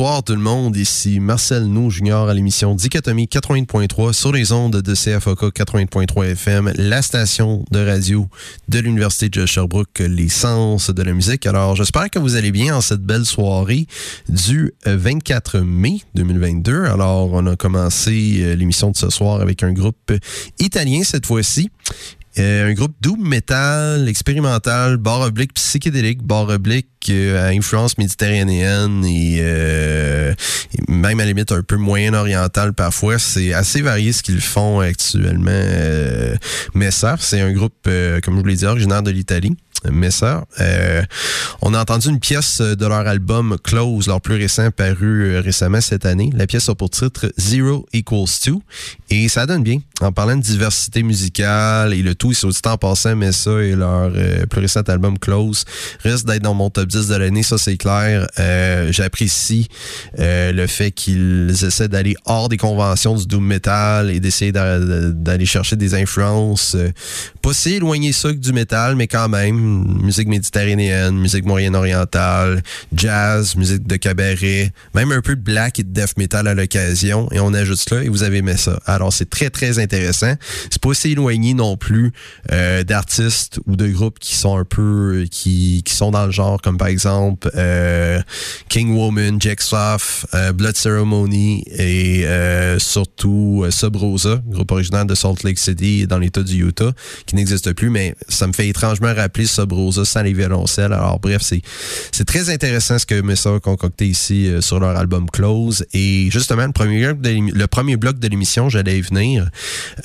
Bonsoir tout le monde. Ici Marcel Nou Junior à l'émission Dichotomie 80.3 sur les ondes de CFOK 80.3 FM, la station de radio de l'Université de Sherbrooke, l'essence de la musique. Alors, j'espère que vous allez bien en cette belle soirée du 24 mai 2022. Alors, on a commencé euh, l'émission de ce soir avec un groupe italien cette fois-ci. Euh, un groupe doom metal expérimental, barre oblique psychédélique, barre oblique euh, à influence méditerranéenne et, même à la limite un peu moyen oriental parfois. C'est assez varié ce qu'ils font actuellement. mais ça, c'est un groupe, comme je vous l'ai dit, originaire de l'Italie. Messer. Euh, on a entendu une pièce de leur album Close, leur plus récent, paru euh, récemment cette année. La pièce a pour titre Zero Equals Two. Et ça donne bien. En parlant de diversité musicale et le tout, c'est aussi en passant, Messa et leur euh, plus récent album Close risque d'être dans mon top 10 de l'année, ça c'est clair. J'apprécie le fait qu'ils essaient d'aller hors des conventions du doom metal et d'essayer d'aller chercher des influences pas si éloignées ça que du metal, mais quand même musique méditerranéenne, musique moyenne-orientale, jazz, musique de cabaret, même un peu de black et de death metal à l'occasion. Et on ajoute cela et vous avez aimé ça. Alors c'est très très intéressant. C'est pas aussi éloigné non plus euh, d'artistes ou de groupes qui sont un peu qui, qui sont dans le genre comme par exemple euh, King Woman, Jack Soft, euh, Blood Ceremony et surtout Sub Rosa, groupe original de Salt Lake City dans l'État du Utah, qui n'existe plus, mais ça me fait étrangement rappeler Sans les violoncelles. Alors bref, c'est très intéressant ce que Messa a concocté ici euh, sur leur album Close. Et justement, le premier, le premier bloc de l'émission, j'allais y venir,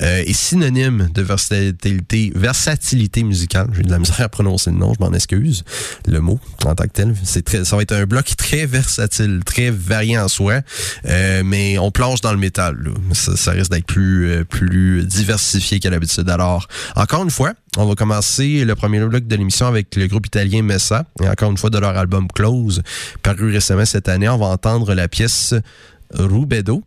euh, est synonyme de versatilité, versatilité musicale. J'ai de la misère à prononcer le nom, je m'en excuse. Le mot en tant que tel, très, ça va être un bloc très versatile, très varié en soi, euh, mais on plonge dans le métal. Ça, ça, risque d'être plus plus diversifié qu'à l'habitude. Alors, encore une fois, on va commencer le premier bloc de l'émission avec le groupe italien Messa, et encore une fois de leur album Close, paru récemment cette année. On va entendre la pièce Rubedo.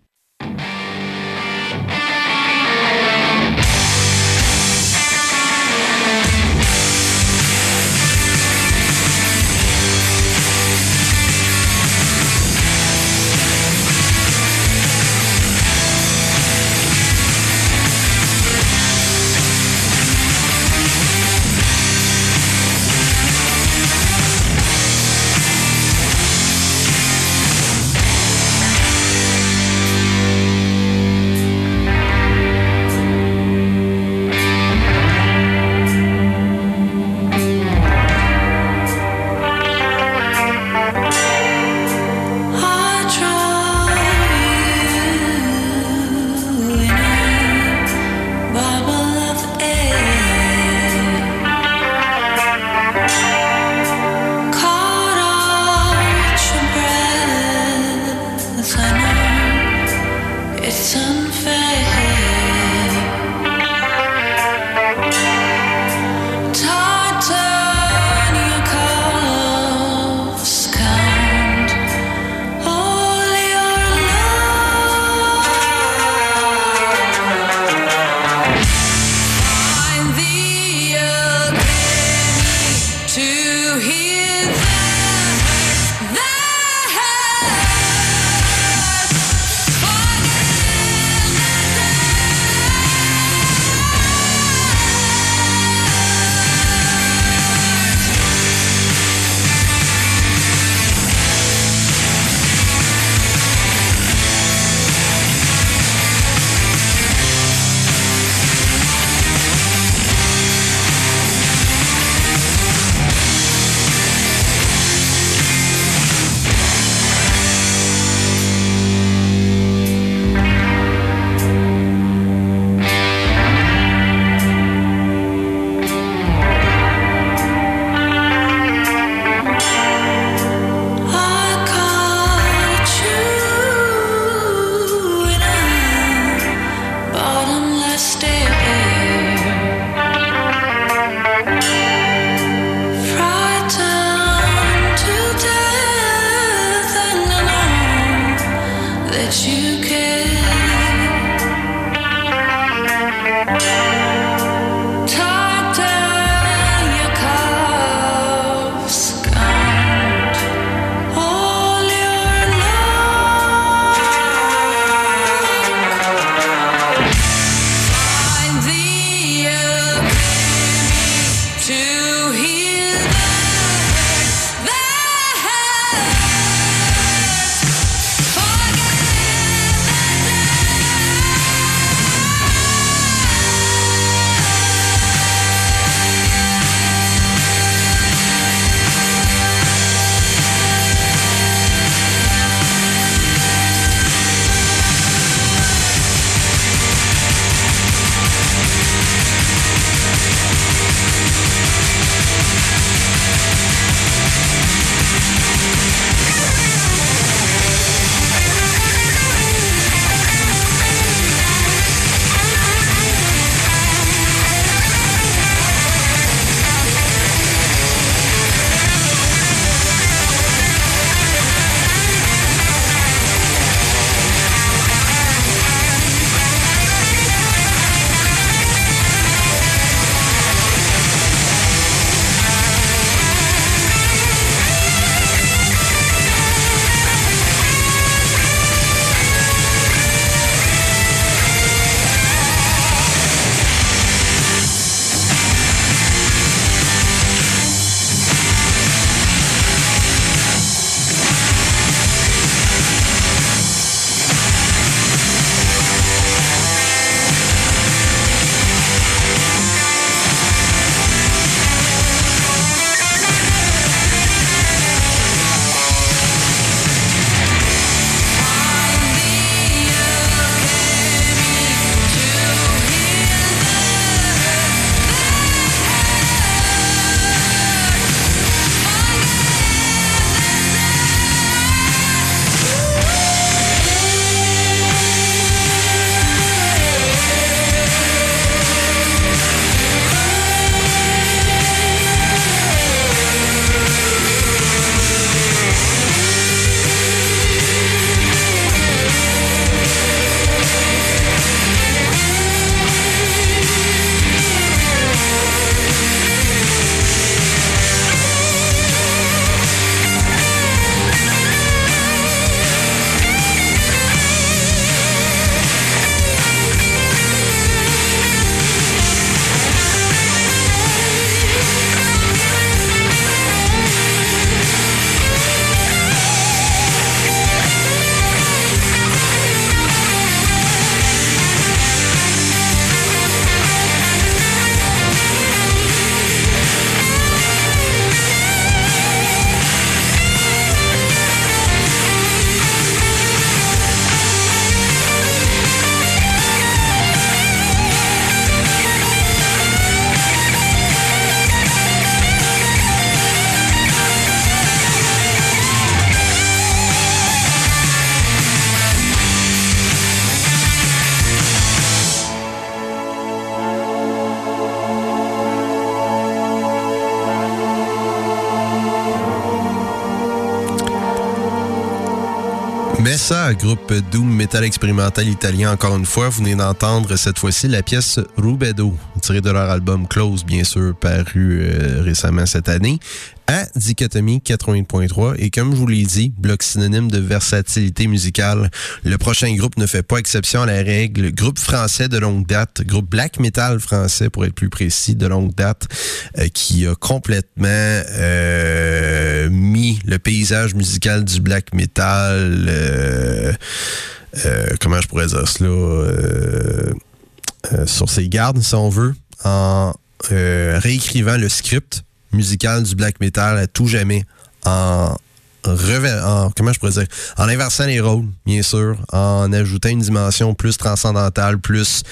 Groupe doom metal expérimental italien encore une fois. Vous venez d'entendre cette fois-ci la pièce Rubedo, de leur album Close, bien sûr, paru euh, récemment cette année à Dichotomie 80.3. Et comme je vous l'ai dit, bloc synonyme de versatilité musicale. Le prochain groupe ne fait pas exception à la règle. Groupe français de longue date, groupe black metal français pour être plus précis, de longue date, euh, qui a complètement euh, mis le paysage musical du black metal. Comment je pourrais dire cela? Sur ses gardes, si on veut, en réécrivant le script musical du black metal à tout jamais en en, comment je pourrais dire, en inversant les rôles, bien sûr, en ajoutant une dimension plus transcendantale, plus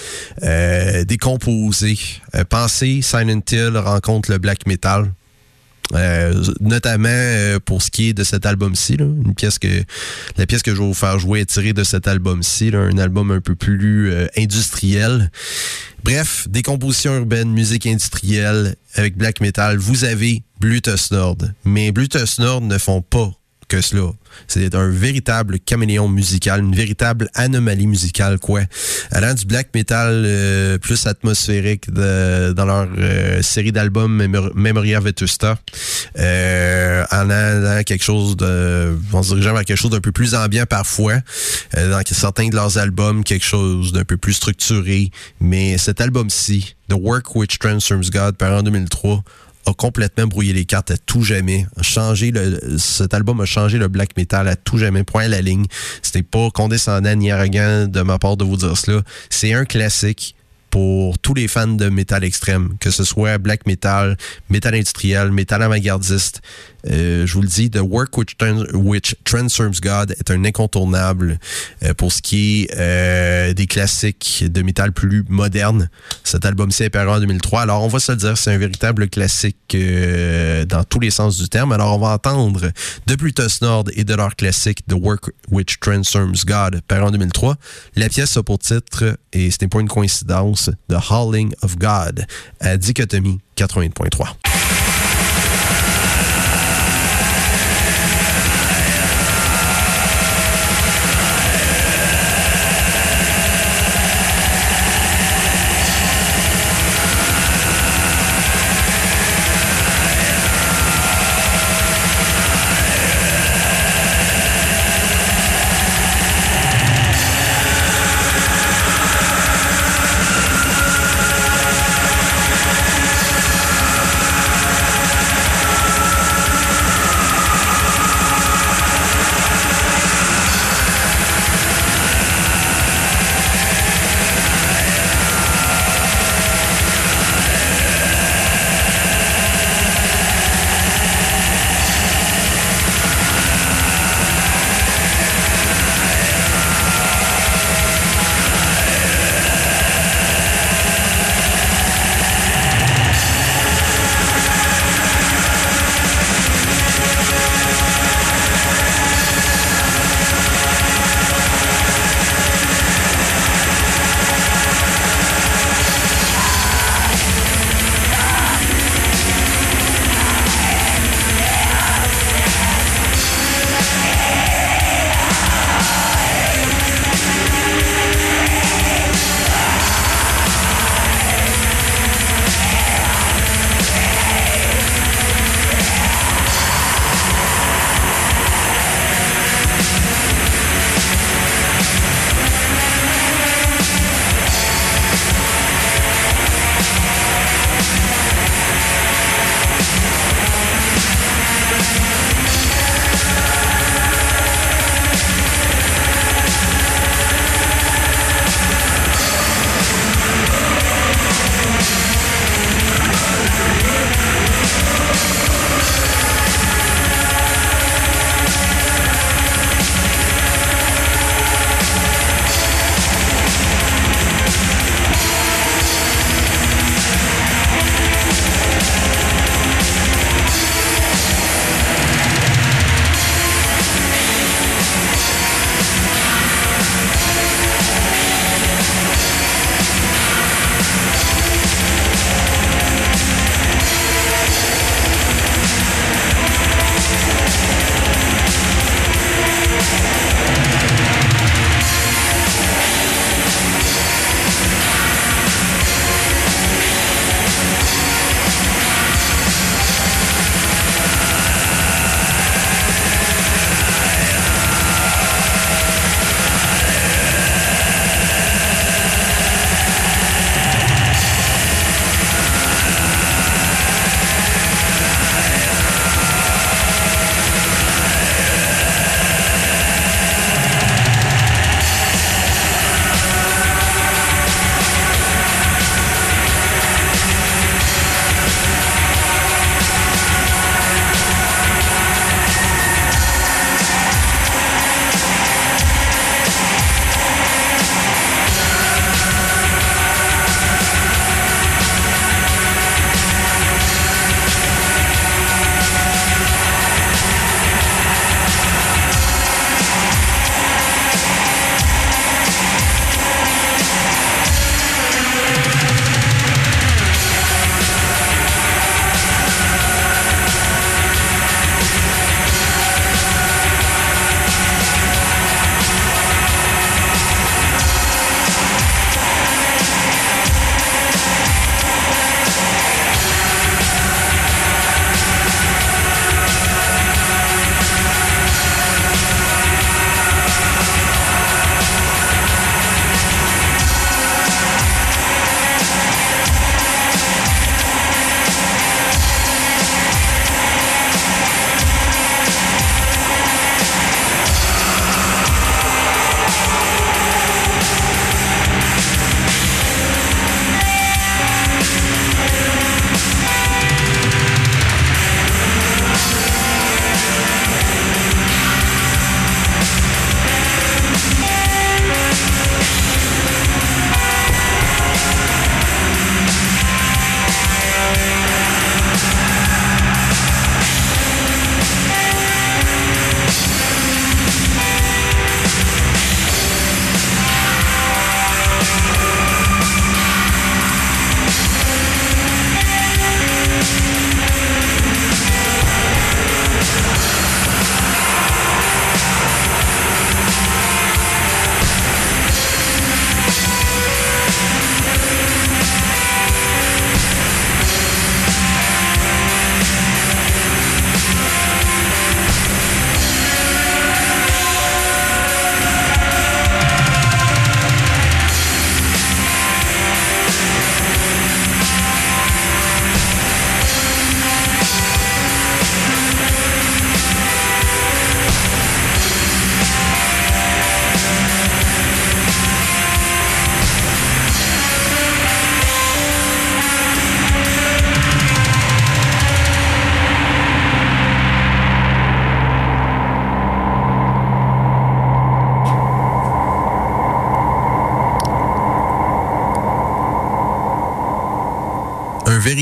euh, décomposée. Euh, pensez Silent Hill rencontre le black metal. Euh, notamment euh, pour ce qui est de cet album-ci, une pièce que la pièce que je vais vous faire jouer est tirée de cet album-ci, un album un peu plus euh, industriel. Bref, décomposition urbaine, musique industrielle avec black metal. Vous avez Bluetooth Nord, mais Bluetooth Nord ne font pas que cela. C'est un véritable caméléon musical, une véritable anomalie musicale, quoi. Allant du black metal euh, plus atmosphérique dans leur euh, série d'albums Memoria Vetusta, euh, en allant quelque chose de, en se dirigeant vers quelque chose d'un peu plus ambiant parfois, euh, dans certains de leurs albums, quelque chose d'un peu plus structuré. Mais cet album-ci, The Work Which Transforms God, par en 2003, a complètement brouillé les cartes à tout jamais. changé le, cet album a changé le black metal à tout jamais. Point à la ligne. C'était pas condescendant ni arrogant de ma part de vous dire cela. C'est un classique pour tous les fans de métal extrême, que ce soit black metal, métal industriel, métal avant-gardiste. Euh, je vous le dis, The Work Which, Transforms God est un incontournable euh, pour ce qui est euh, des classiques de métal plus modernes. Cet album-ci est paru en 2003. Alors, on va se le dire, c'est un véritable classique dans tous les sens du terme. Alors, on va entendre de Plutus Nord et de leur classique The Work Which Transforms God, paru en 2003. La pièce a pour titre, et ce n'est pas une coïncidence, The Howling of God, à Dichotomie 80.3.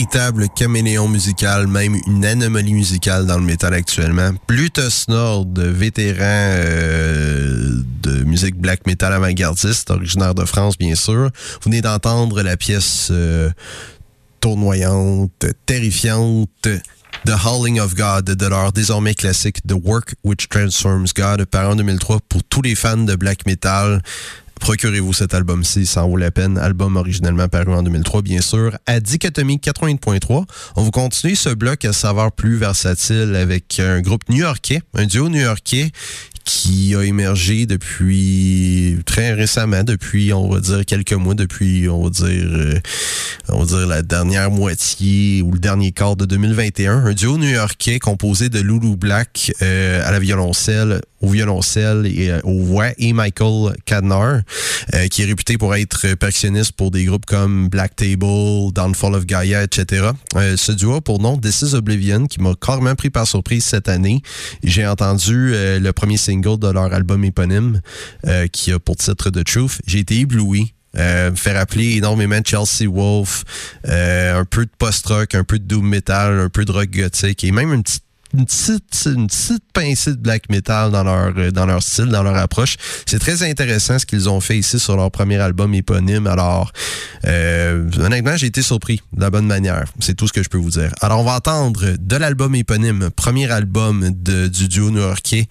véritable caméléon musical, même une anomalie musicale dans le métal actuellement. Plutus Nord, vétéran euh, de musique black metal avant-gardiste, originaire de France bien sûr. Vous venez d'entendre la pièce euh, tournoyante, terrifiante. The Howling of God de leur désormais classique The Work Which Transforms God, par en 2003 pour tous les fans de black metal. Procurez-vous cet album-ci, ça en vaut la peine. Album originellement paru en 2003, bien sûr, à Dichotomie 80.3. On va continuer ce bloc à savoir plus versatile avec un groupe new-yorkais, un duo new-yorkais qui a émergé depuis très récemment, depuis on va dire quelques mois, depuis on va dire euh, on va dire la dernière moitié ou le dernier quart de 2021, un duo new-yorkais composé de Lulu Black euh, à la violoncelle, violoncelle et euh, aux voix et Michael Cadnar, qui est réputé pour être percussionniste pour des groupes comme Black Table, Downfall of Gaia, etc. ce duo pour nom This is Oblivion qui m'a carrément pris par surprise cette année. J'ai entendu le premier single de leur album éponyme euh, qui a pour titre The Truth. J'ai été ébloui. Euh, me fait rappeler énormément Chelsea Wolf, euh, un peu de post-rock, un peu de doom metal, un peu de rock gothique et même une petite une petite, une pincée de black metal dans leur, euh, dans leur style, dans leur approche. C'est très intéressant ce qu'ils ont fait ici sur leur premier album éponyme. Alors, euh, honnêtement, j'ai été surpris de la bonne manière. C'est tout ce que je peux vous dire. Alors, on va entendre de l'album éponyme, premier album du duo new-yorkais,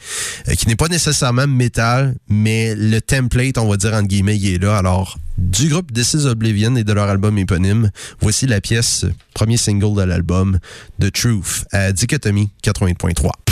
euh, qui n'est pas nécessairement metal, mais le template, on va dire, entre guillemets, il est là. Alors, du groupe This is Oblivion et de leur album éponyme. Voici la pièce, premier single de l'album, The Truth, à Dichotomie 80.3.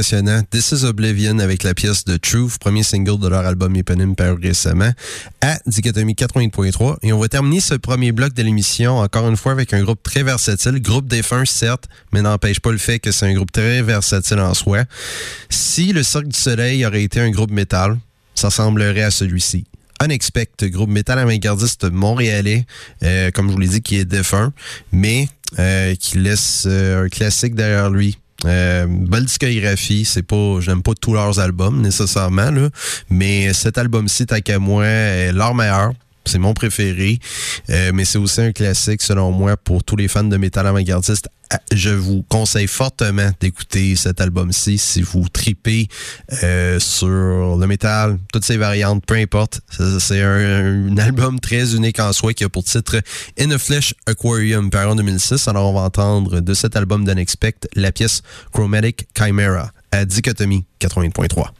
impressionnant. This is Oblivion avec la pièce de Truth, premier single de leur album éponyme paru récemment, à Dichotomie 80.3. Et on va terminer ce premier bloc de l'émission encore une fois avec un groupe très versatile. Groupe défunt, certes, mais n'empêche pas le fait que c'est un groupe très versatile en soi. Si le Cirque du Soleil aurait été un groupe métal, ça semblerait à celui-ci. Unexpect, groupe métal avant-gardiste montréalais, euh, comme je vous l'ai dit, qui est défunt, mais euh, qui laisse euh, un classique derrière lui. Euh, belle discographie, c'est pas, j'aime pas tous leurs albums nécessairement, là, mais cet album-ci, moi, est leur meilleur. C'est mon préféré, euh, mais c'est aussi un classique selon moi pour tous les fans de métal avant-gardiste. Ah, je vous conseille fortement d'écouter cet album-ci si vous tripez euh, sur le métal, toutes ses variantes, peu importe. C'est un, album très unique en soi qui a pour titre In a Flesh Aquarium par en 2006. Alors on va entendre de cet album d'Unexpect la pièce Chromatic Chimera à Dichotomie 80.3.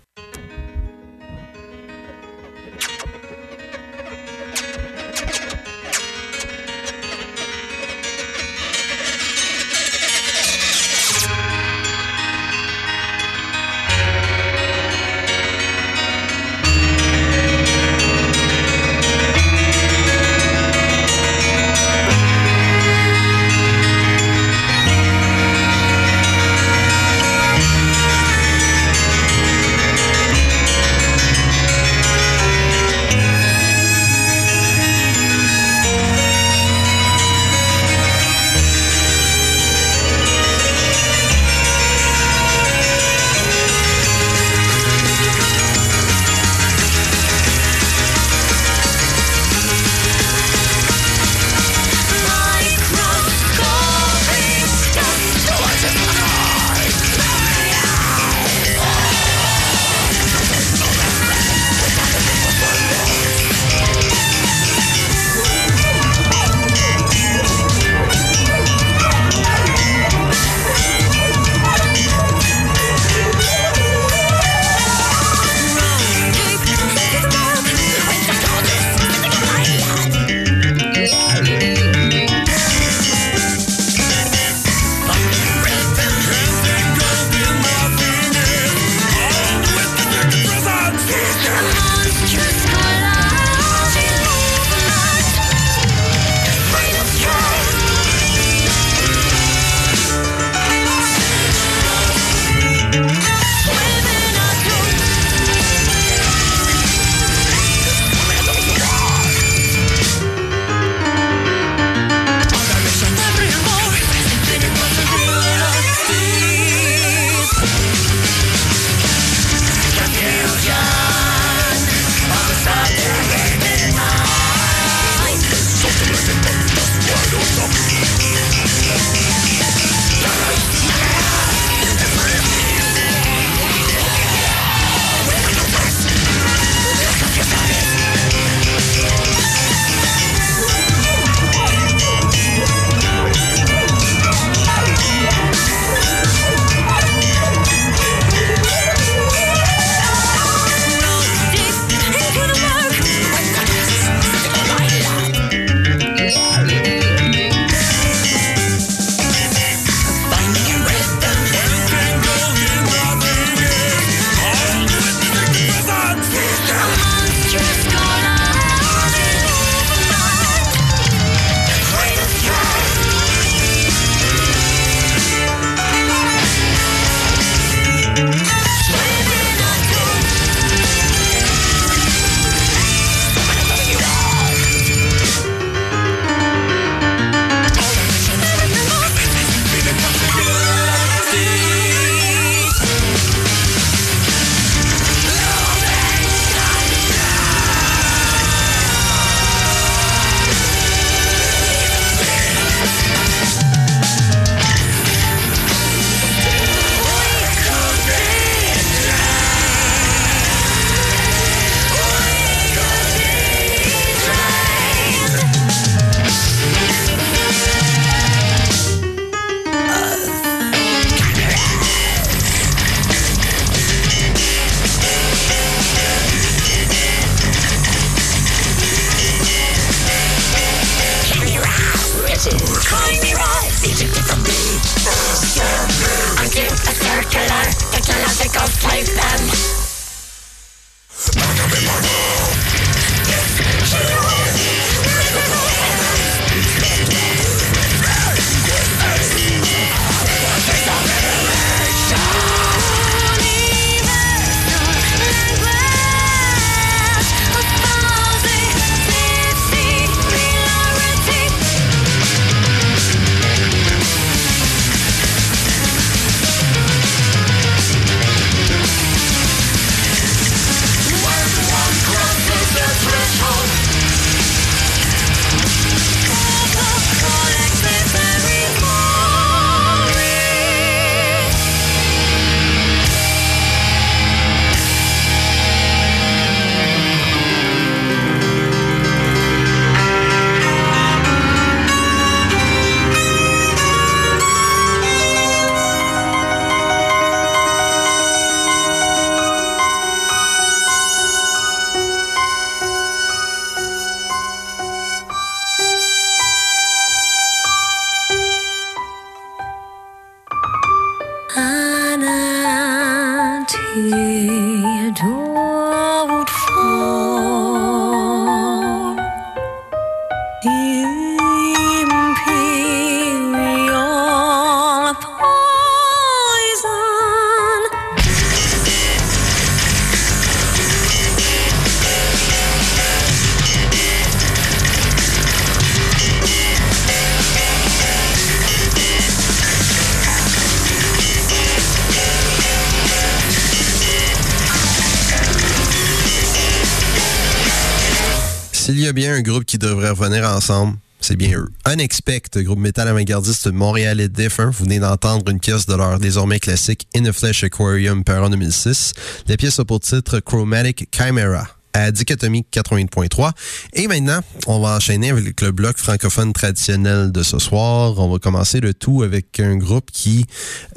revenir ensemble, c'est bien eux. Unexpect, groupe métal avant-gardiste montréalais défunt. Vous venez d'entendre une pièce de leur désormais classique In a Flesh Aquarium par en 2006. La pièce a pour titre Chromatic Chimera à Dichotomie 80.3. Et maintenant, on va enchaîner avec le bloc francophone traditionnel de ce soir. On va commencer le tout avec un groupe qui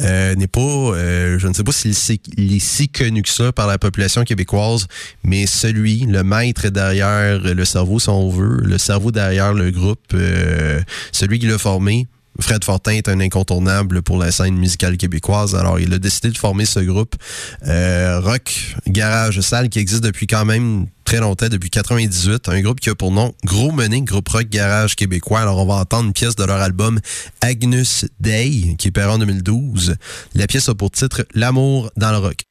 euh, n'est pas, euh, je ne sais pas s'il est, si connu que ça par la population québécoise, mais celui, le maître derrière le cerveau, si on veut, le cerveau derrière le groupe, euh, celui qui l'a formé, Fred Fortin est un incontournable pour la scène musicale québécoise. Alors, il a décidé de former ce groupe euh, rock garage salle qui existe depuis quand même très longtemps, depuis 98. Un groupe qui a pour nom Gros Mené, groupe rock garage québécois. Alors, on va entendre une pièce de leur album Agnus Day, qui est paru en 2012. La pièce a pour titre L'amour dans le rock.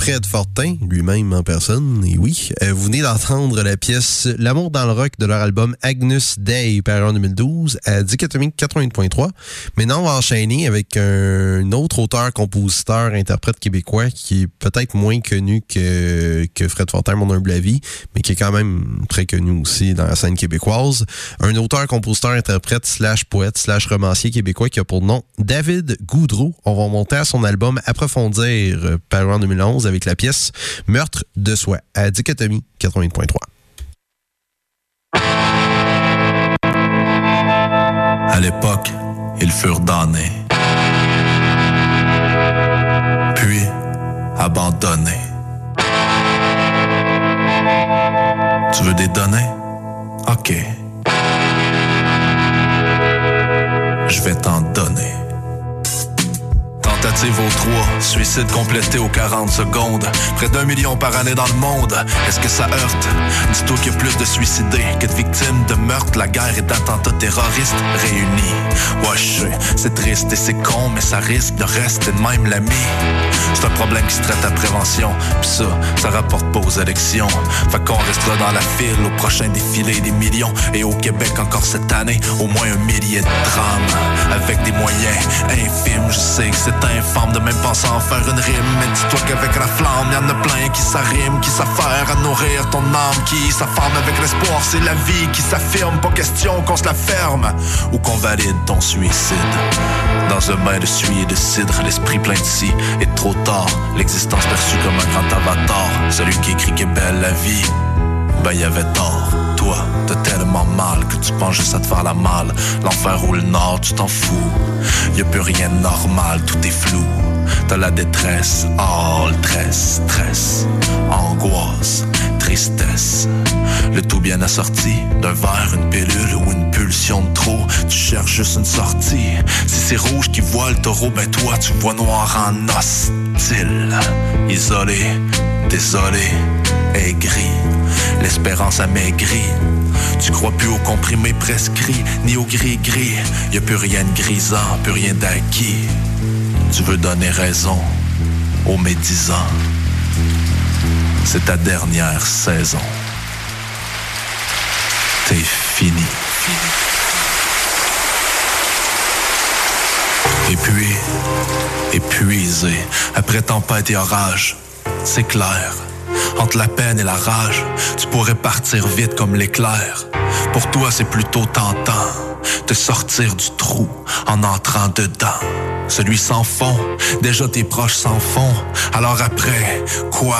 Fred Fortin, lui-même en personne, et oui. Euh, vous venez d'entendre la pièce L'amour dans le rock de leur album Agnus Day, paru en 2012, à Dichotomie 80.3. Maintenant, on va enchaîner avec un autre auteur, compositeur, interprète québécois qui est peut-être moins connu que, Fred Fortin, mon humble avis, mais qui est quand même très connu aussi dans la scène québécoise. Un auteur, compositeur, interprète, slash poète, slash romancier québécois qui a pour nom David Goudreau. On va monter à son album Approfondir, paru en 2011, avec la pièce Meurtre de soi, à Dichotomie 80.3. À l'époque, ils furent damnés, puis abandonnés. Tu veux des données? Ok. Je vais t'en donner. Tentative au 3, suicide complété aux 40 secondes. Près d'un million par année dans le monde. Est-ce que ça heurte? Dis-toi qu'il y a plus de suicidés que de victimes de meurtres, la guerre et d'attentats terroristes réunis. Sais, c'est triste et c'est con, mais ça risque de rester de même l'ami. C'est un problème qui se traite à prévention. Pis ça, ça rapporte pas aux élections. Fait qu'on restera dans la file au prochain défilé des millions. Et au Québec encore cette année, au moins un millier de drames. Avec des moyens infimes, je sais que c'est infâme de même penser en faire une rime. Mais dis-toi qu'avec la flamme, y'en a plein qui s'arriment, qui s'affairent à nourrir ton âme, qui s'affarme avec l'espoir. C'est la vie qui s'affirme, pas question qu'on se la ferme ou qu'on valide ton suicide. Dans un bain de suie et de cidre, l'esprit plein de si est trop tard. L'existence perçue comme un grand avatar. Celui qui écrit qu'est belle la vie, ben y avait tort. Toi, t'as mal que tu penses juste à te faire la malle. L'enfer ou le nord, tu t'en fous. Y a plus rien de normal, tout est flou. T'as la détresse, oh le stress, stress, angoisse, tristesse. Le tout bien assorti d'un verre, une pilule ou une pulsion de trop. Tu cherches juste une sortie. Si c'est rouge qui voit le taureau, ben toi tu vois noir en hostile. Isolé, désolé, aigri. L'espérance amaigrie. Tu crois plus au comprimé prescrit, ni au gris-gris. Y a plus rien de grisant, plus rien d'acquis. Tu veux donner raison aux médisants. C'est ta dernière saison. T'es fini. Et puis, épuisé, après tempête et orage, c'est clair. Entre la peine et la rage, tu pourrais partir vite comme l'éclair. Pour toi, c'est plutôt tentant de sortir du trou en entrant dedans. Celui sans fond, déjà tes proches s'en font. Alors après, quoi?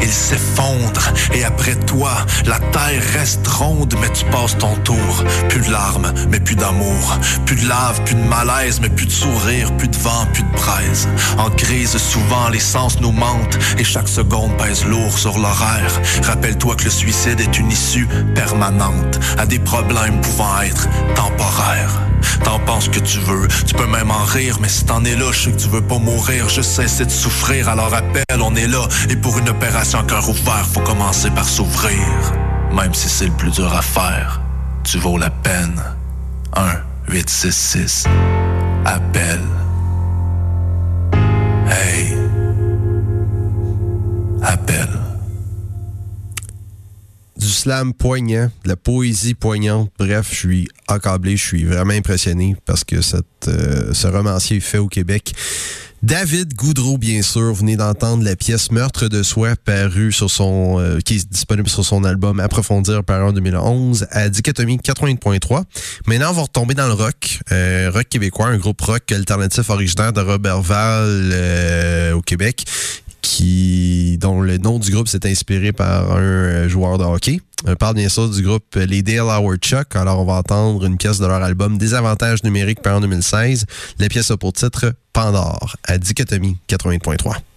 Il s'effondre. Et après toi, la terre reste ronde, mais tu passes ton tour. Plus de larmes, mais plus d'amour. Plus de lave, plus de malaise, mais plus de sourire. Plus de vent, plus de braise. En crise, souvent, les sens nous mentent. Et chaque seconde pèse lourd sur l'horaire. Rappelle-toi que le suicide est une issue permanente à des problèmes pouvant être temporaires. T'en penses que tu veux, tu peux même en rire, mais si t'en es là, je sais que tu veux pas mourir, je cesse de souffrir, alors appelle, on est là, et pour une opération à cœur ouvert, faut commencer par s'ouvrir. Même si c'est le plus dur à faire, tu vaux la peine. 1 8 6 6 Appelle. Hey. Appelle. Du slam poignant, de la poésie poignante. Bref, je suis accablé, je suis vraiment impressionné parce que cette, euh, ce romancier fait au Québec. David Goudreau, bien sûr, venez d'entendre la pièce Meurtre de soi, paru sur son, euh, qui est disponible sur son album Approfondir, paru en 2011, à Dichotomie 80.3. Maintenant, on va retomber dans le rock, euh, rock québécois, un groupe rock alternatif originaire de Robertval euh, au Québec qui dont le nom du groupe s'est inspiré par un euh, joueur de hockey. On parle bien sûr du groupe euh, Les Dale Howard Chuck. Alors, on va entendre une pièce de leur album Désavantages numériques par en 2016. La pièce a pour titre Pandore à Dichotomie 80.3.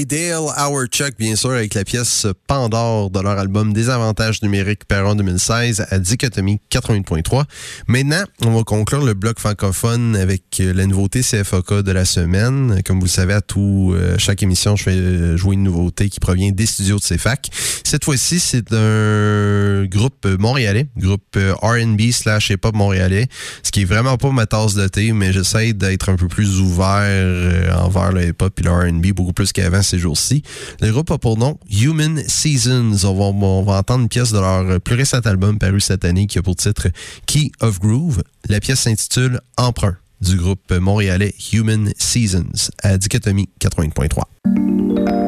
Les Dale Hour Chuck, bien sûr, avec la pièce Pandore de leur album Désavantages numériques en 2016 à Dichotomie 88.3. Maintenant, on va conclure le bloc francophone avec la nouveauté CFOK de la semaine. Comme vous le savez, à tout, euh, chaque émission, je fais jouer une nouveauté qui provient des studios de CFAC. Cette fois-ci, c'est un groupe montréalais, groupe euh, R&B slash hip-hop montréalais, ce qui est vraiment pas ma tasse de thé, mais j'essaie d'être un peu plus ouvert euh, envers le hip-hop et le R&B, beaucoup plus qu'avant ces jours-ci. Le groupe a pour nom Human Seasons. On va, entendre une pièce de leur plus récent album paru cette année qui a pour titre Key of Groove. La pièce s'intitule Emprunt du groupe montréalais Human Seasons à Dichotomie 80.3.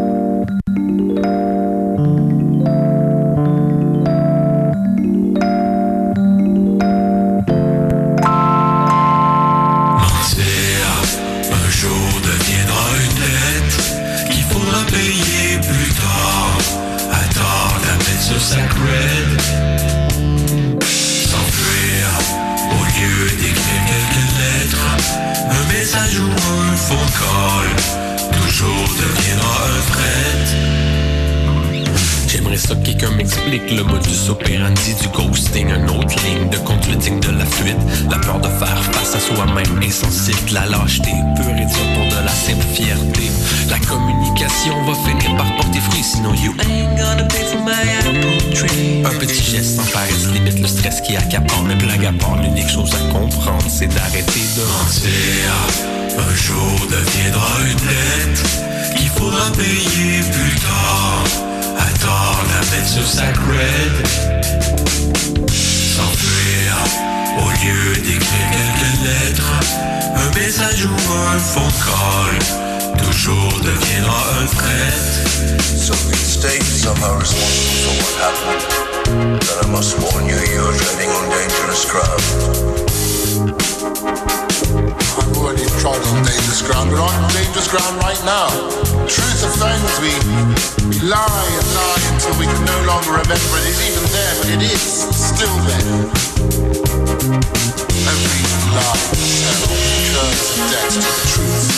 quelqu'un m'explique le modus operandi du ghosting, un autre ligne de conduite de la fuite, la peur de faire face à soi-même insensible, la lâcheté pure et dure de la simple fierté. La communication va finir par porter fruit, sinon you ain't gonna pay for my apple tree. Un petit geste sans paresse limite le stress qui accapare, mais blague à part, l'unique chose à comprendre, c'est d'arrêter de mentir. Un jour deviendra une dette qu'il faudra payer plus tard. Attends la bête sur sacred S'enfuir Au lieu d'écrire quelques lettres. Un message ou un phone call Toujours deviendra un threat. So we stay somehow responsible for what happened. Then I must warn you, you're treading on dangerous ground I've already tried on dangerous ground, but on dangerous ground right now. Truth offends, we, we lie and lie until we can no longer remember it is even there, but it is still there. Every lie debt to the truth.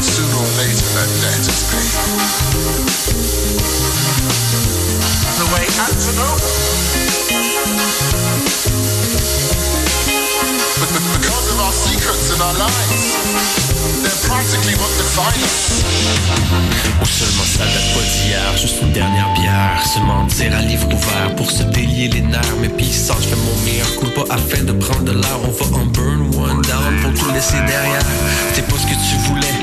Sooner or later that is paid. The way antidote because of our secrets and our. Ou seulement ça date pas d'hier, juste une dernière bière. Seulement dire à livre ouvert pour se délier les nerfs. Mais puis sans je fais mon meilleur coup pas afin de prendre de l'air. On va en burn one down pour tout laisser derrière. C'est pas ce que tu voulais,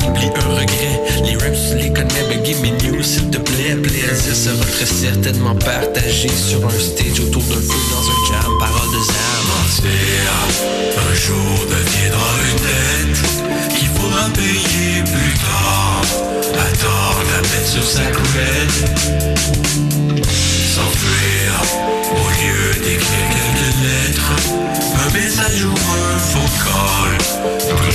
un oubli, un regret. Les raps, les connais, ben give me news s'il te plaît. Plaisir sera très certainement partagé sur un stage autour d'un feu dans un jam. Parole de Zam. Un jour deviendra une dette qu'il faudra payer plus tard. Attends la mettre sur sa coulette. S'enfuir au lieu d'écrire quelques lettres. Un message ou un phone call.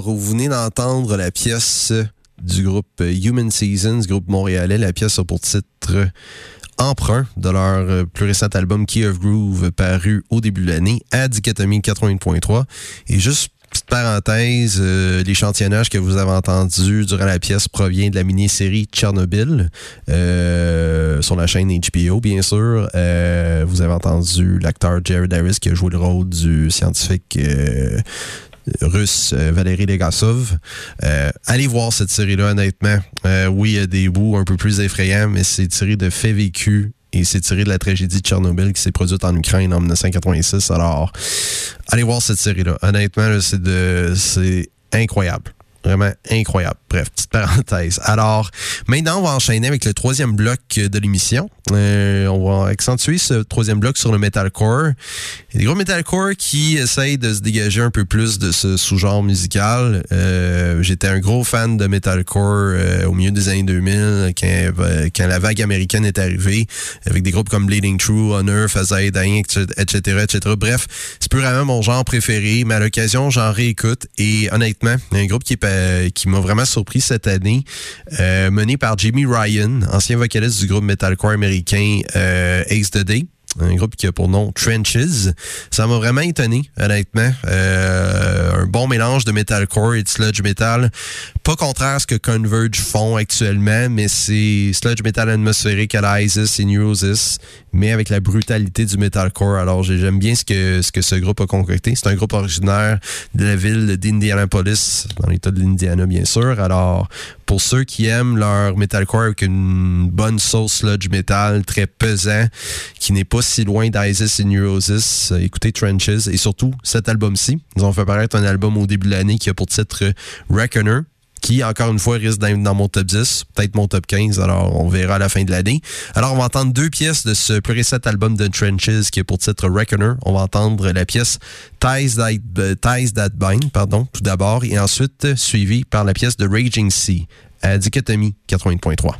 Vous venez d'entendre la pièce du groupe Human Seasons, groupe montréalais. La pièce a pour titre emprunt de leur plus récent album Key of Groove paru au début de l'année à Dichotomie 80.3. Et juste petite parenthèse, euh, l'échantillonnage que vous avez entendu durant la pièce provient de la mini-série Tchernobyl euh, sur la chaîne HBO, bien sûr. Euh, vous avez entendu l'acteur Jared Harris qui a joué le rôle du scientifique russe Valérie Legasov. allez voir cette série-là, honnêtement. oui, il y a des bouts un peu plus effrayants, mais c'est tiré de faits vécus et c'est tiré de la tragédie de Tchernobyl qui s'est produite en Ukraine en 1986. Alors, allez voir cette série-là. Honnêtement, c'est incroyable. Vraiment incroyable. Bref, petite parenthèse. Alors, maintenant, on va enchaîner avec le troisième bloc de l'émission. Euh, on va accentuer ce troisième bloc sur le metalcore. Il y a des groupes metalcore qui essayent de se dégager un peu plus de ce sous-genre musical. Euh, j'étais un gros fan de metalcore euh, au milieu des années 2000 quand, la vague américaine est arrivée avec des groupes comme Bleeding True, Honor, Fazaï, Dying, etc., etc. Bref, c'est plus vraiment mon genre préféré, mais à l'occasion, j'en réécoute et honnêtement, il y a un groupe qui, qui m'a vraiment surpris cette année, mené par Jimmy Ryan, ancien vocaliste du groupe metalcore américain américain euh, Ace the Day un groupe qui a pour nom Trenches. Ça m'a vraiment étonné, honnêtement. Euh, un bon mélange de metalcore et de sludge metal. Pas contraire à ce que Converge font actuellement, mais c'est sludge metal atmosphérique à la Isis et Neurosis, mais avec la brutalité du metalcore. Alors j'aime bien ce que, ce groupe a concocté. C'est un groupe originaire de la ville d'Indianapolis, dans l'État de l'Indiana, bien sûr. Alors, pour ceux qui aiment leur metalcore avec une bonne sauce sludge metal, très pesant, qui n'est pas si loin d'Isis et Neurosis, euh, écoutez Trenches et surtout cet album-ci. Ils ont fait paraître un album au début de l'année qui a pour titre Reckoner qui, encore une fois, risque d'être dans mon top 10, peut-être mon top 15, alors on verra à la fin de l'année. Alors, on va entendre deux pièces de ce plus récent album de Trenches qui est pour titre Reckoner. On va entendre la pièce Ties That, euh, That Bind, pardon, tout d'abord, et ensuite suivi par la pièce de Raging Sea à Dichotomie 80.3.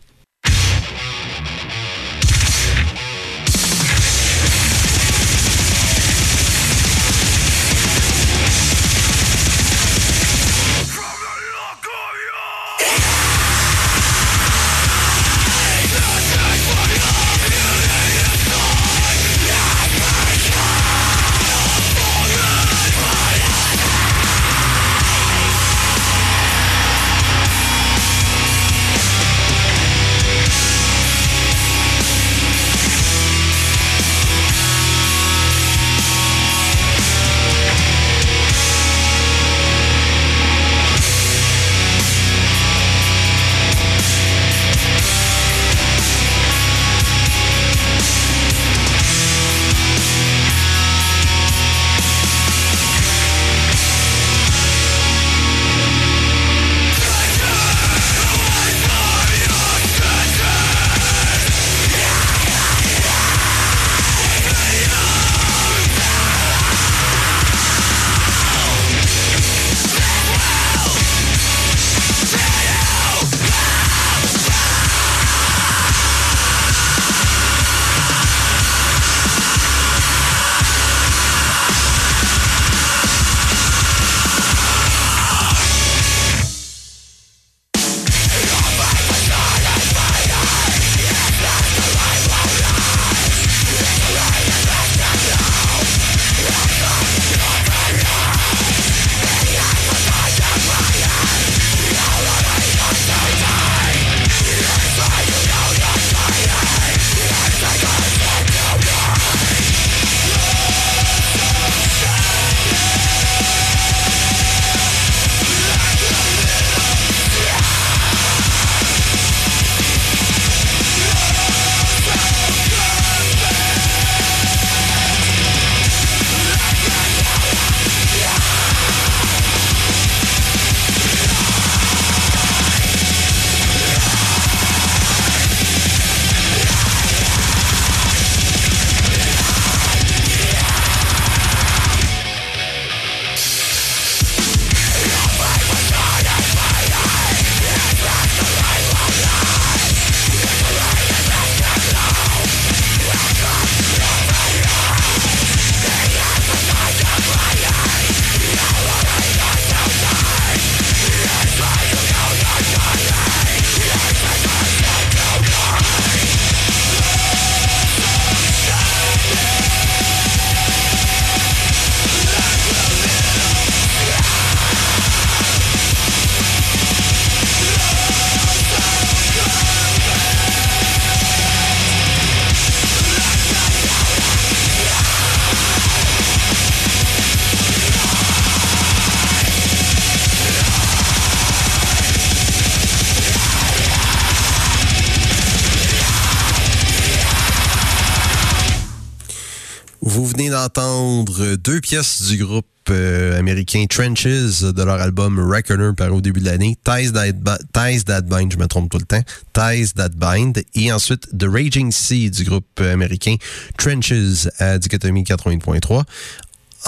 pièces du groupe euh, américain Trenches de leur album Reckoner par au début de l'année. Ties That, Ties That Bind, je me trompe tout le temps. Ties That Bind. Et ensuite The Raging Sea du groupe américain Trenches à Dichotomie 80.3.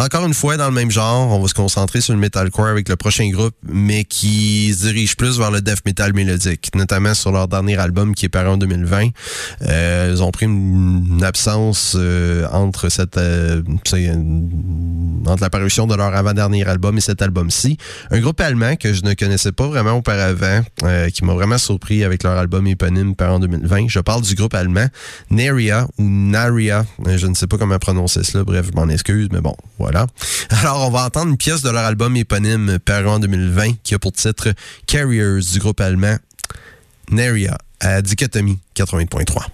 Encore une fois, dans le même genre, on va se concentrer sur le metalcore avec le prochain groupe, mais qui se dirige plus vers le death metal mélodique, notamment sur leur dernier album qui est paru en 2020. Euh, ils ont pris une, absence euh, entre cette euh, entre l'apparition de leur avant-dernier album et cet album-ci. Un groupe allemand que je ne connaissais pas vraiment auparavant, qui m'a vraiment surpris avec leur album éponyme paru en 2020. Je parle du groupe allemand Naria ou Naria, je ne sais pas comment prononcer cela, bref, je m'en excuse, mais bon, voilà. Voilà. Alors, on va entendre une pièce de leur album éponyme paru en 2020 qui a pour titre Carriers du groupe allemand Naria à Dichotomie 80.3.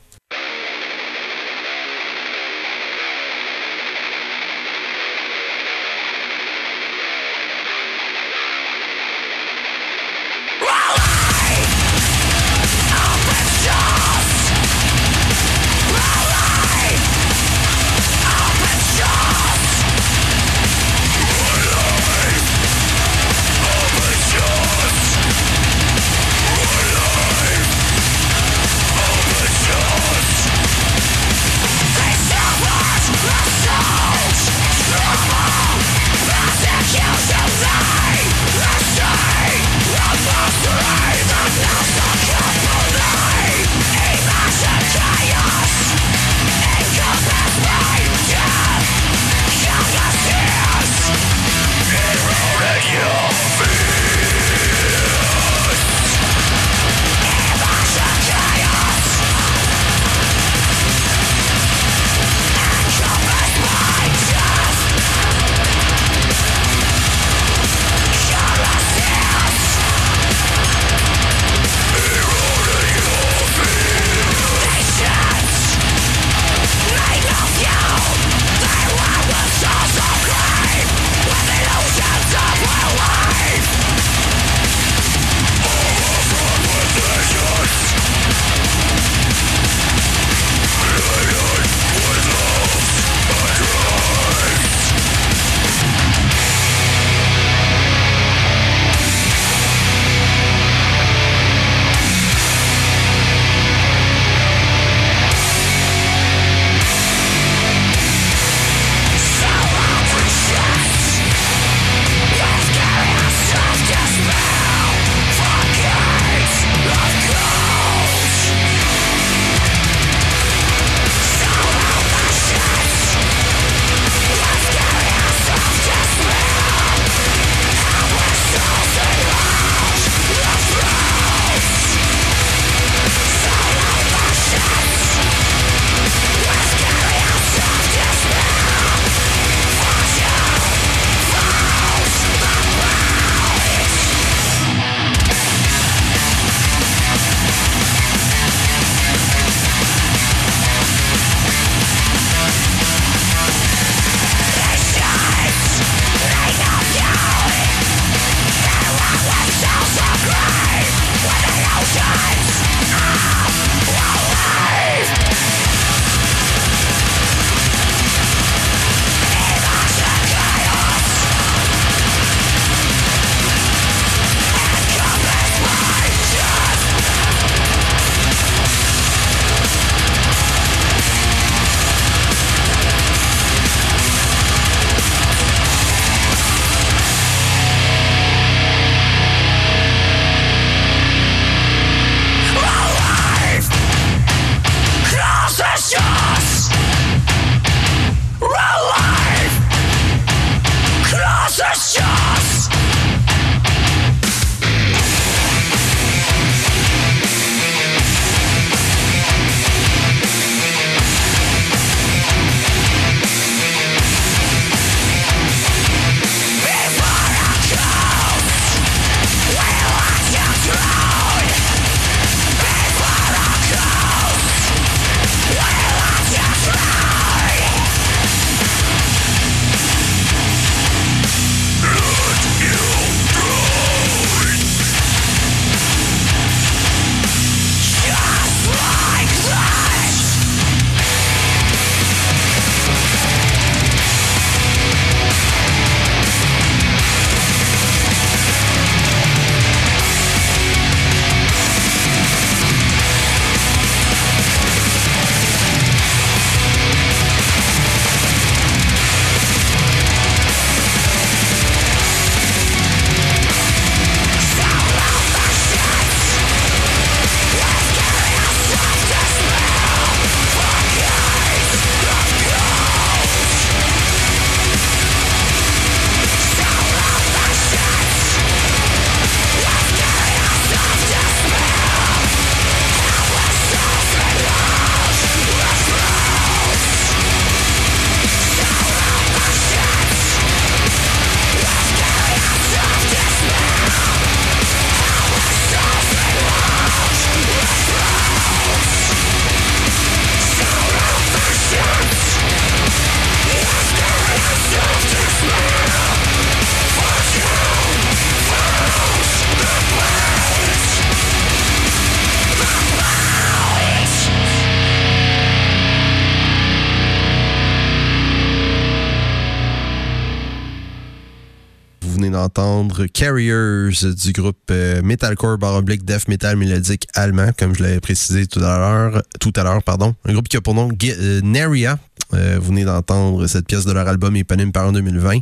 Carriers du groupe euh, Metalcore baroblique death metal mélodique allemand, comme je l'avais précisé tout à l'heure. Tout à l'heure, pardon. Un groupe qui a pour nom euh, Neria. Euh, vous venez d'entendre cette pièce de leur album éponyme par en 2020.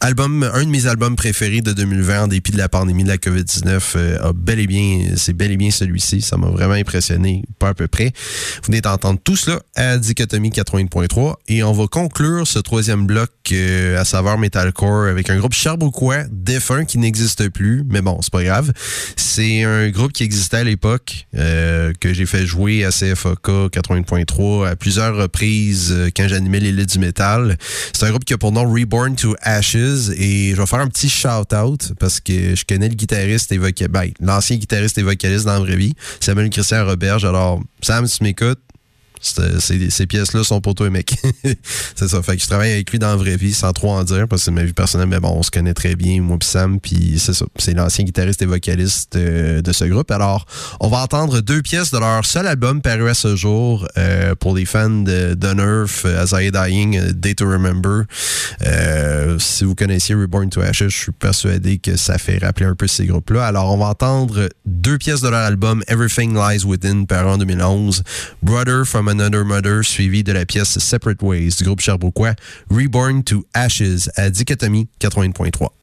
Album, un de mes albums préférés de 2020 en dépit de la pandémie de la COVID-19 a bel et bien, c'est bel et bien celui-ci. Ça m'a vraiment impressionné, pas à peu près. Vous venez d'entendre tout cela à Dichotomie 80.3 et on va conclure ce troisième bloc à savoir metalcore avec un groupe Sherbrookeois défunt qui n'existe plus, mais bon, c'est pas grave. C'est un groupe qui existait à l'époque, euh, que j'ai fait jouer à CFOK 80.3 à plusieurs reprises euh, quand j'animais l'élite du métal. C'est un groupe qui a pour nom Reborn to Ashes et je vais faire un petit shout-out parce que je connais le guitariste et vocaliste, ben, l'ancien guitariste et vocaliste dans la vraie vie, Samuel Christian Roberge. Alors, Sam, tu m'écoutes, ces, ces pièces-là sont pour toi, mec. c'est ça. Fait que je travaille avec lui dans la vraie vie, sans trop en dire, parce que c'est ma vie personnelle, mais bon, on se connaît très bien, moi et Sam, puis c'est ça. C'est l'ancien guitariste et vocaliste euh, de ce groupe. Alors, on va entendre deux pièces de leur seul album paru à ce jour euh, pour les fans de, de Nerf, euh, As I Dying, Day to Remember. si vous connaissiez Reborn to Ashes, je suis persuadé que ça fait rappeler un peu ces groupes-là. Alors, on va entendre deux pièces de leur album Everything Lies Within, paru en 2011, Brother from Another Mother, suivi de la pièce Separate Ways du groupe Sherbrookeois Reborn to Ashes à Dichotomie 80.3.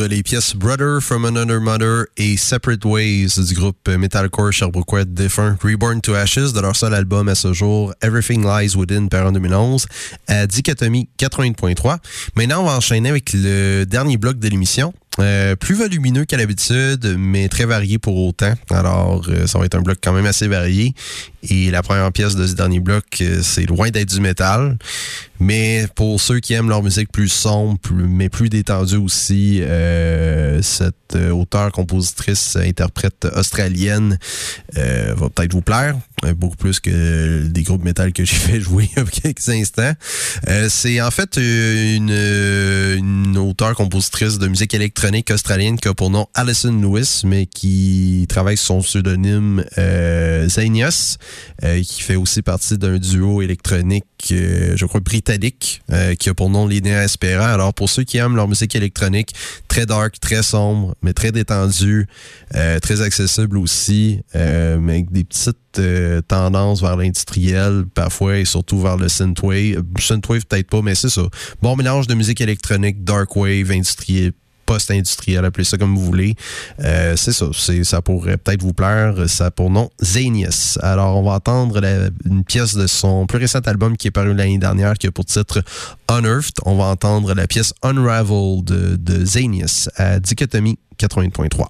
les pièces Brother from Another Mother et Separate Ways du groupe metalcore sherbrookeois défunt Reborn to Ashes de leur seul album à ce jour Everything Lies Within par en 2011 à Dichotomie 80.3. Maintenant, on va enchaîner avec le dernier bloc de l'émission. Euh, plus volumineux qu'à l'habitude, mais très varié pour autant. Alors, euh, ça va être un bloc quand même assez varié. Et la première pièce de ce dernier bloc, euh, c'est loin d'être du métal. Mais pour ceux qui aiment leur musique plus sombre, mais plus détendue aussi, cette auteure-compositrice interprète australienne va peut-être vous plaire. Beaucoup plus que des groupes métal que j'ai fait jouer il y a quelques instants. c'est en fait une, une auteure-compositrice de musique électronique australienne qui a pour nom Alison Lewis, mais qui travaille sous son pseudonyme euh, Zanius, euh, qui fait aussi partie d'un duo électronique, euh, je crois, britannique, euh, qui a pour nom Linéa Espera. Alors, pour ceux qui aiment leur musique électronique, très dark, très sombre, mais très détendue, très accessible aussi, mais avec des petites tendances vers l'industriel, parfois, et surtout vers le synthwave. Synthwave, peut-être pas, mais c'est ça. Bon mélange de musique électronique, dark wave, industriel, post-industriel, appelez ça comme vous voulez. Euh, c'est ça, ça pourrait peut-être vous plaire. Ça pour nom Zanius. Alors, on va entendre une pièce de son plus récent album qui est paru l'année dernière, qui a pour titre Unearthed. On va entendre la pièce Unraveled de, de Zanius à Dichotomie 80.3.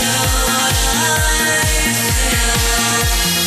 feel alive, feel alive.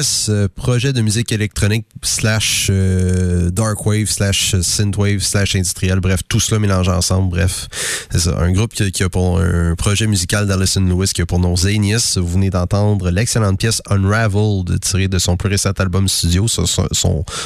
Euh, projet de musique électronique slash euh, dark wave slash synthwave slash industriel. Bref, tout cela mélangé ensemble. Bref, c'est ça. Un groupe qui, a pour un projet musical d'Alison Lewis qui a pour nom Zanius. Vous venez d'entendre l'excellente pièce Unraveled tirée de son plus récent album studio, son,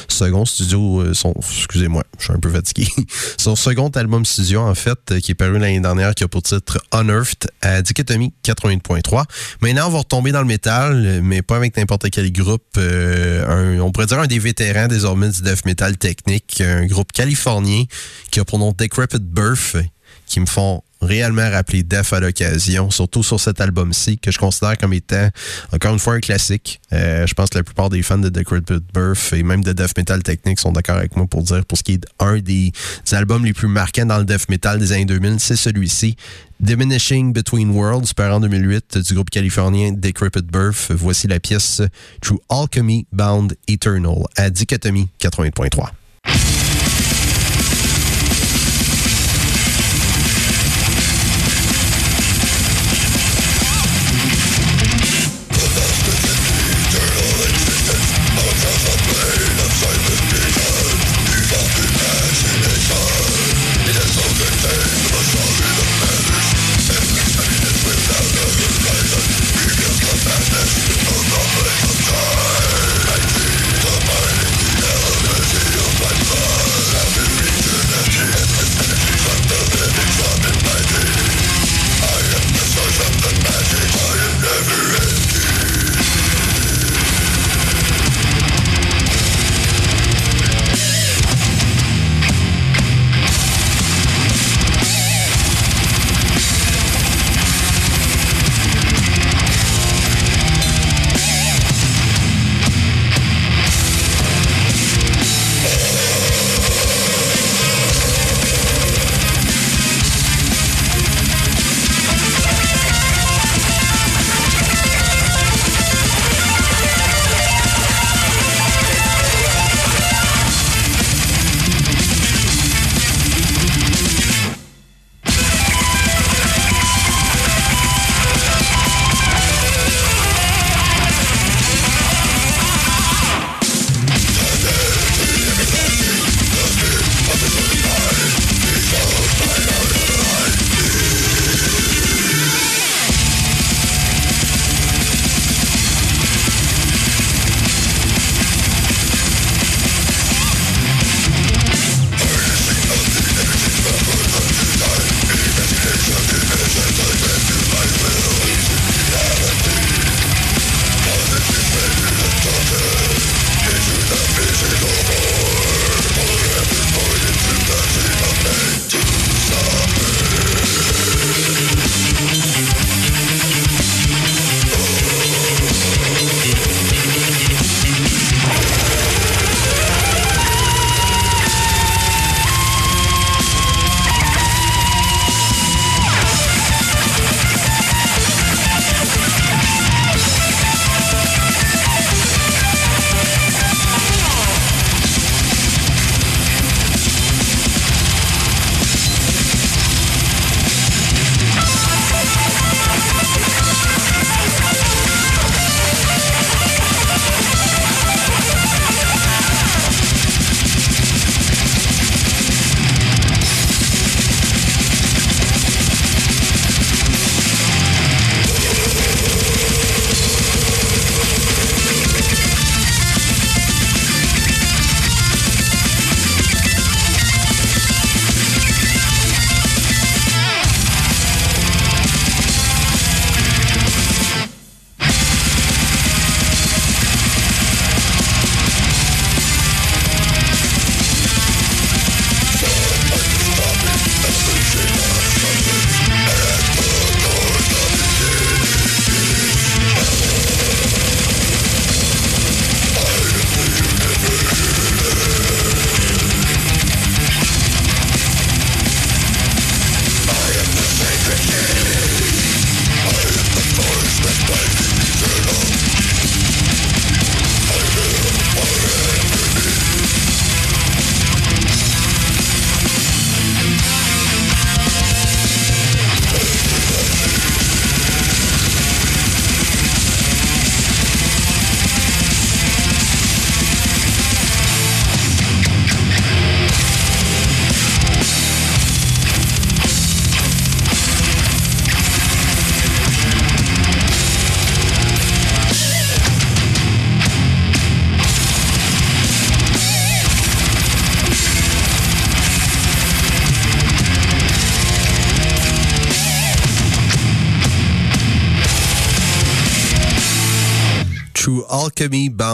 second studio, euh, son excusez-moi, je suis un peu fatigué. son second album studio en fait qui est paru l'année dernière qui a pour titre Unearthed à Dichotomie 80.3. Maintenant, on va retomber dans le métal, mais pas avec n'importe quel groupe. Euh, on pourrait dire un des vétérans désormais du death metal technique, un groupe californien qui a pour nom Decrepit Birth, qui me font réellement rappeler Def à l'occasion, surtout sur cet album-ci, que je considère comme étant, encore une fois, un classique. Euh, je pense que la plupart des fans de The Birth et même de Death Metal Technique sont d'accord avec moi pour dire, pour ce qui est un des, albums les plus marquants dans le Death Metal des années 2000, c'est celui-ci. Diminishing Between Worlds, par en 2008 du groupe californien Decrepit Birth. Voici la pièce True Alchemy Bound Eternal à Dichotomie 80.3.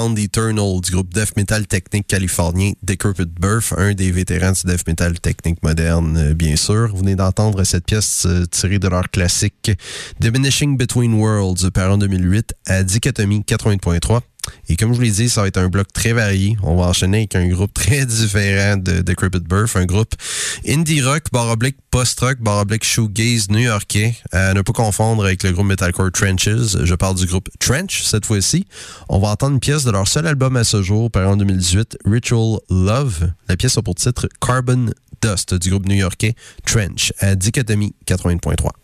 Bound Eternal du groupe death metal technique californien Decrepit Birth, un des vétérans du death metal technique moderne, euh, bien sûr. Vous venez d'entendre cette pièce euh, tirée de leur classique Diminishing Between Worlds, par en 2008 à Dichotomie 80.3. Et comme je vous l'ai dit, ça va être un bloc très varié. On va enchaîner avec un groupe très différent de Decrepit Birth, un groupe indie rock, baroblique post-rock, baroblique shoegaze new-yorkais. À ne pas confondre avec le groupe metalcore Trenches. Je parle du groupe Trench cette fois-ci. On va entendre une pièce de leur seul album à ce jour, paru en 2018, Ritual Love. La pièce a pour titre Carbon Dust du groupe new-yorkais Trench à Dichotomie 80.3.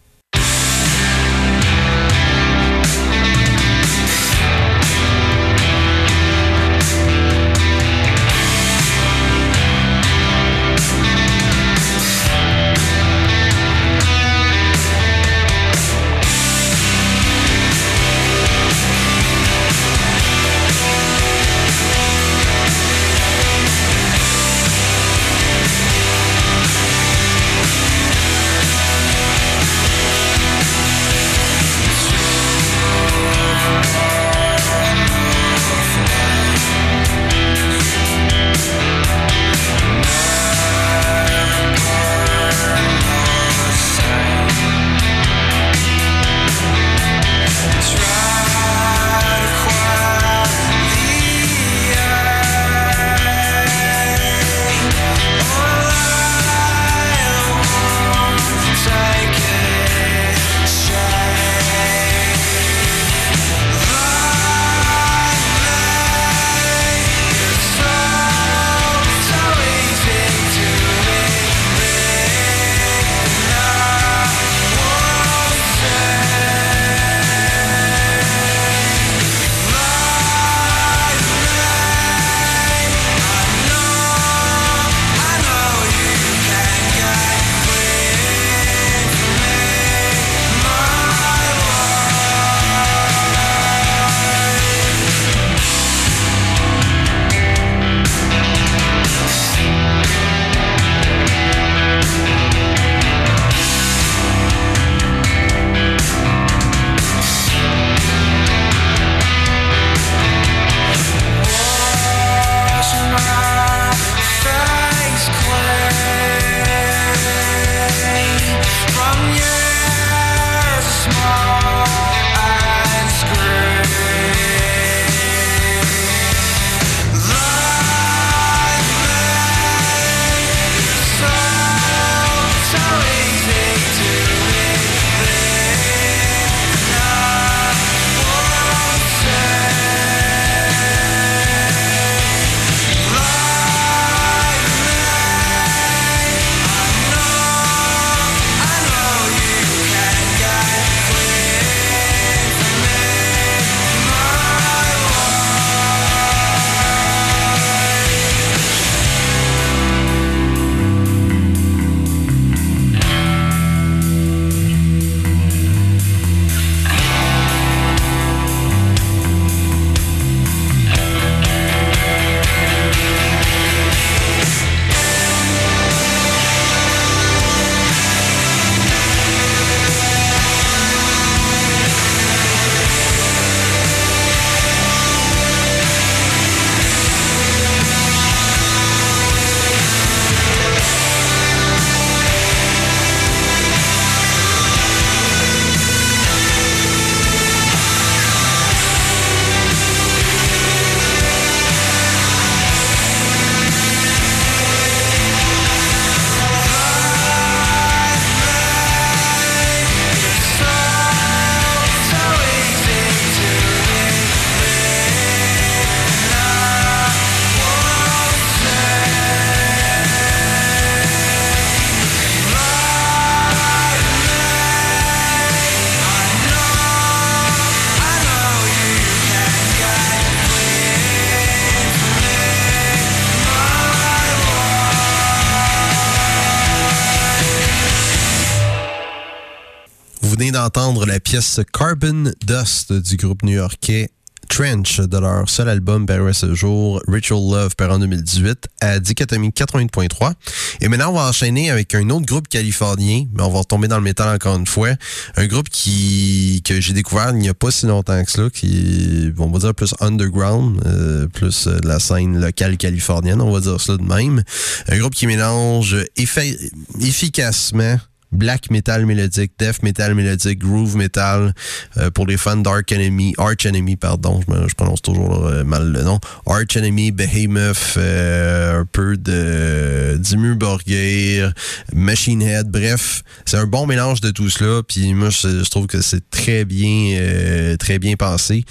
Carbon Dust du groupe new-yorkais Trench de leur seul album paru à ce jour, Ritual Love, paru en 2018, à Dichotomie 80.3. Et maintenant, on va enchaîner avec un autre groupe californien, mais on va retomber dans le métal encore une fois. Un groupe qui que j'ai découvert il n'y a pas si longtemps que cela, qui on va dire, plus underground, euh, plus euh, la scène locale californienne, on va dire cela de même. Un groupe qui mélange efficacement black metal mélodique, death metal mélodique, groove metal euh, pour les fans d'Arch Enemy, Arch Enemy pardon, je, prononce toujours euh, mal le nom. Arch Enemy, Behemoth, euh, un peu de Dimmu Borgir, Machine Head, bref, c'est un bon mélange de tout cela puis moi je, trouve que c'est très bien très bien pensé.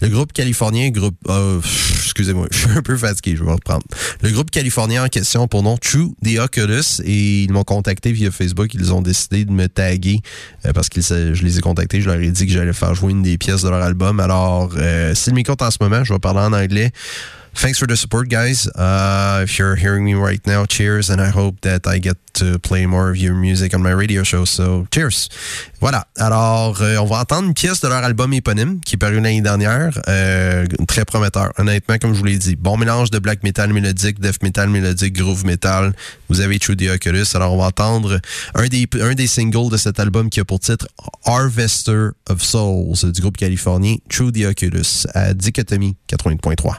Le groupe californien, groupe oh, excusez-moi, je suis un peu fatigué, je vais reprendre. Le groupe californien en question pour nom True The Oculus et ils m'ont contacté via Facebook, ils ont décidé de me taguer euh, parce que je les ai contactés. Je leur ai dit que j'allais faire jouer une des pièces de leur album. Alors, euh, s'ils m'écoutent en ce moment, je vais parler en anglais. Thanks for the support, guys. Uh, if you're hearing me right now, cheers, and I hope that I get to play more of your music on my radio show. So, cheers. Voilà. Alors, euh, on va entendre une pièce de leur album éponyme qui est paru l'année dernière. Euh, très prometteur, honnêtement, comme je vous l'ai dit. Bon mélange de black metal mélodique, death metal mélodique, groove metal. Vous avez True the Oculus. Alors, on va entendre un des, singles de cet album qui a pour titre Harvester of Souls du groupe californien True the Oculus à Dichotomie 80.3.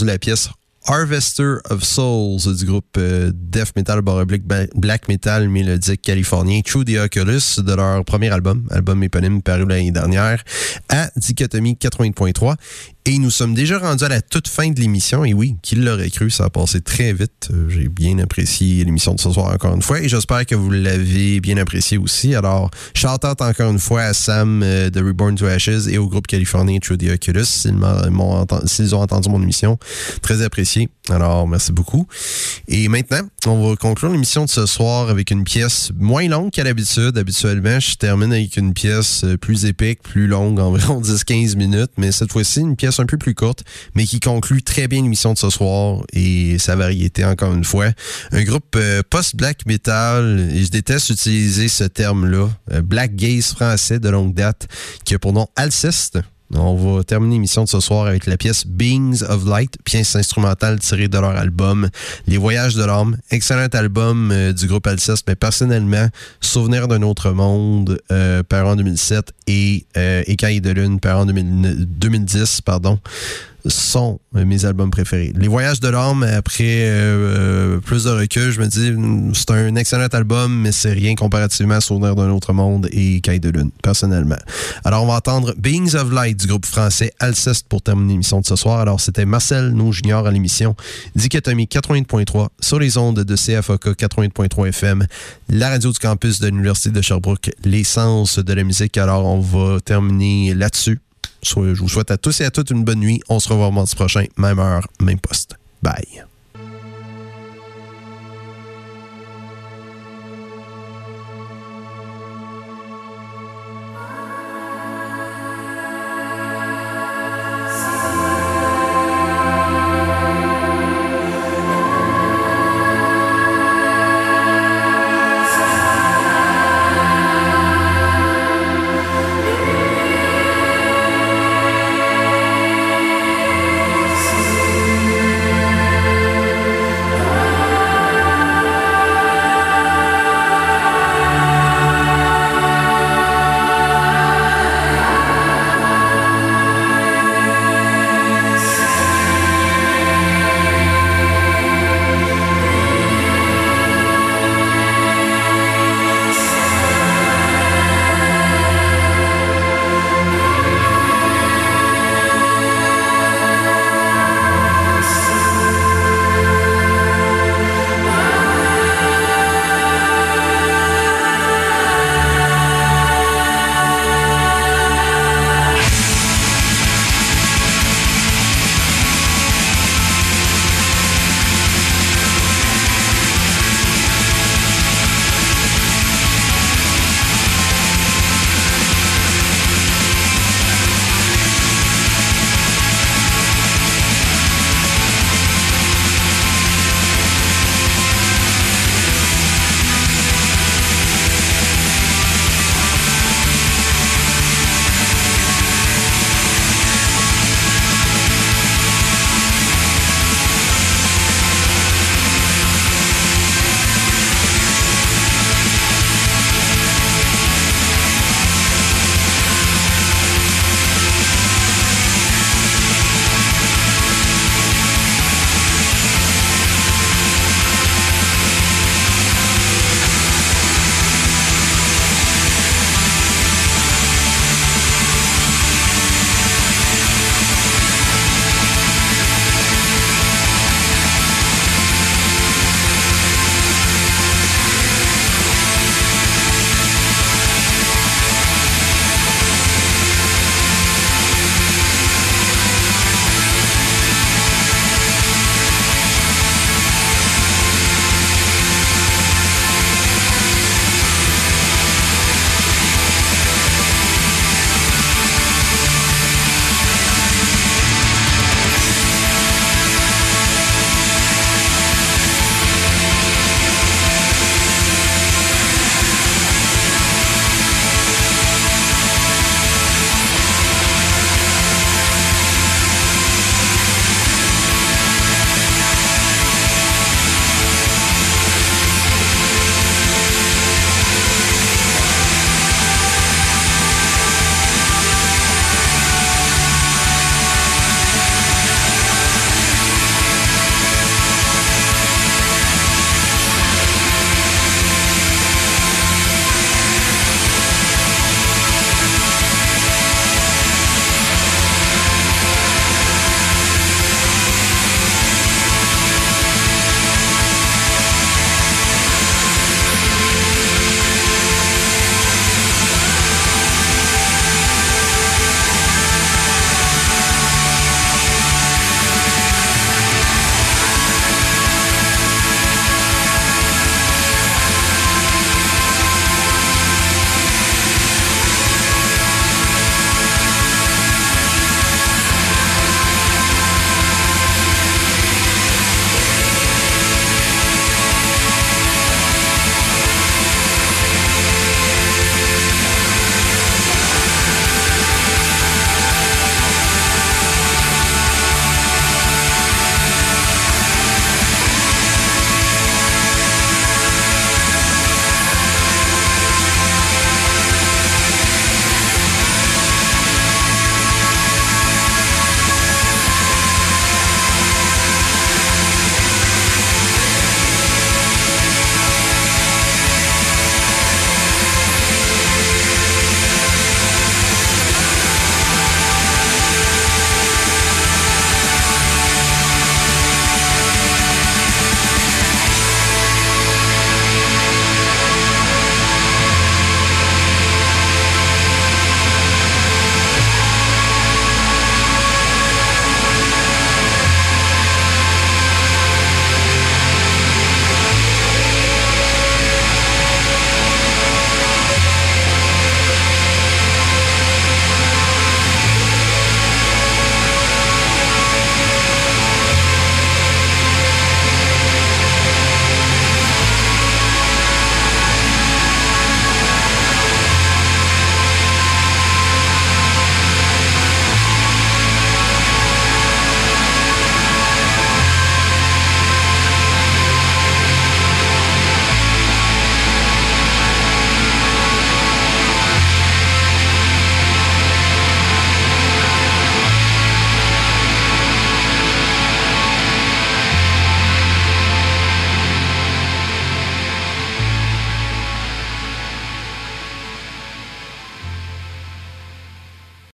la pièce Harvester of Souls du groupe euh, Death Metal Baroblique Black Metal mélodique californien True the Oculus de leur premier album, album éponyme paru l'année dernière, à Dichotomie 80.3. Et nous sommes déjà rendus à la toute fin de l'émission. Et oui, qui l'aurait cru, ça a passé très vite. Euh, j'ai bien apprécié l'émission de ce soir encore une fois. Et j'espère que vous l'avez bien apprécié aussi. Alors, shout out encore une fois à Sam euh, de Reborn to Ashes et au groupe californien True the Oculus s'ils, s'ils ont entendu mon émission. Très apprécié. Alors, merci beaucoup. Et maintenant, on va conclure l'émission de ce soir avec une pièce moins longue qu'à l'habitude. Habituellement, je termine avec une pièce euh, plus épique, plus longue, environ 10-15 minutes. Mais cette fois-ci, une pièce un peu plus courte, mais qui conclut très bien l'émission de ce soir et sa variété encore une fois. Un groupe euh, post-black metal, et je déteste utiliser ce terme-là, euh, black gaze français de longue date, qui a pour nom Alceste. On va terminer l'émission de ce soir avec la pièce Beings of Light, pièce instrumentale tirée de leur album Les Voyages de l'âme. Excellent album euh, du groupe Alceste, mais personnellement, Souvenir d'un autre monde, euh, par en 2007 et euh, Écailles de lune, par en 2010, pardon sont mes albums préférés. Les Voyages de l'âme, après euh, plus de recul, je me dis, c'est un excellent album, mais c'est rien comparativement à Souvenir d'un autre monde et Caille de lune, personnellement. Alors, on va entendre Beings of Light du groupe français Alceste pour terminer l'émission de ce soir. Alors, c'était Marcel No Junior à l'émission Dichotomie 80.3 sur les ondes de CFOK 80.3 FM, la radio du campus de l'Université de Sherbrooke, l'essence de la musique. Alors, on va terminer là-dessus. Je vous souhaite à tous et à toutes une bonne nuit. On se revoit mardi prochain, même heure, même poste. Bye.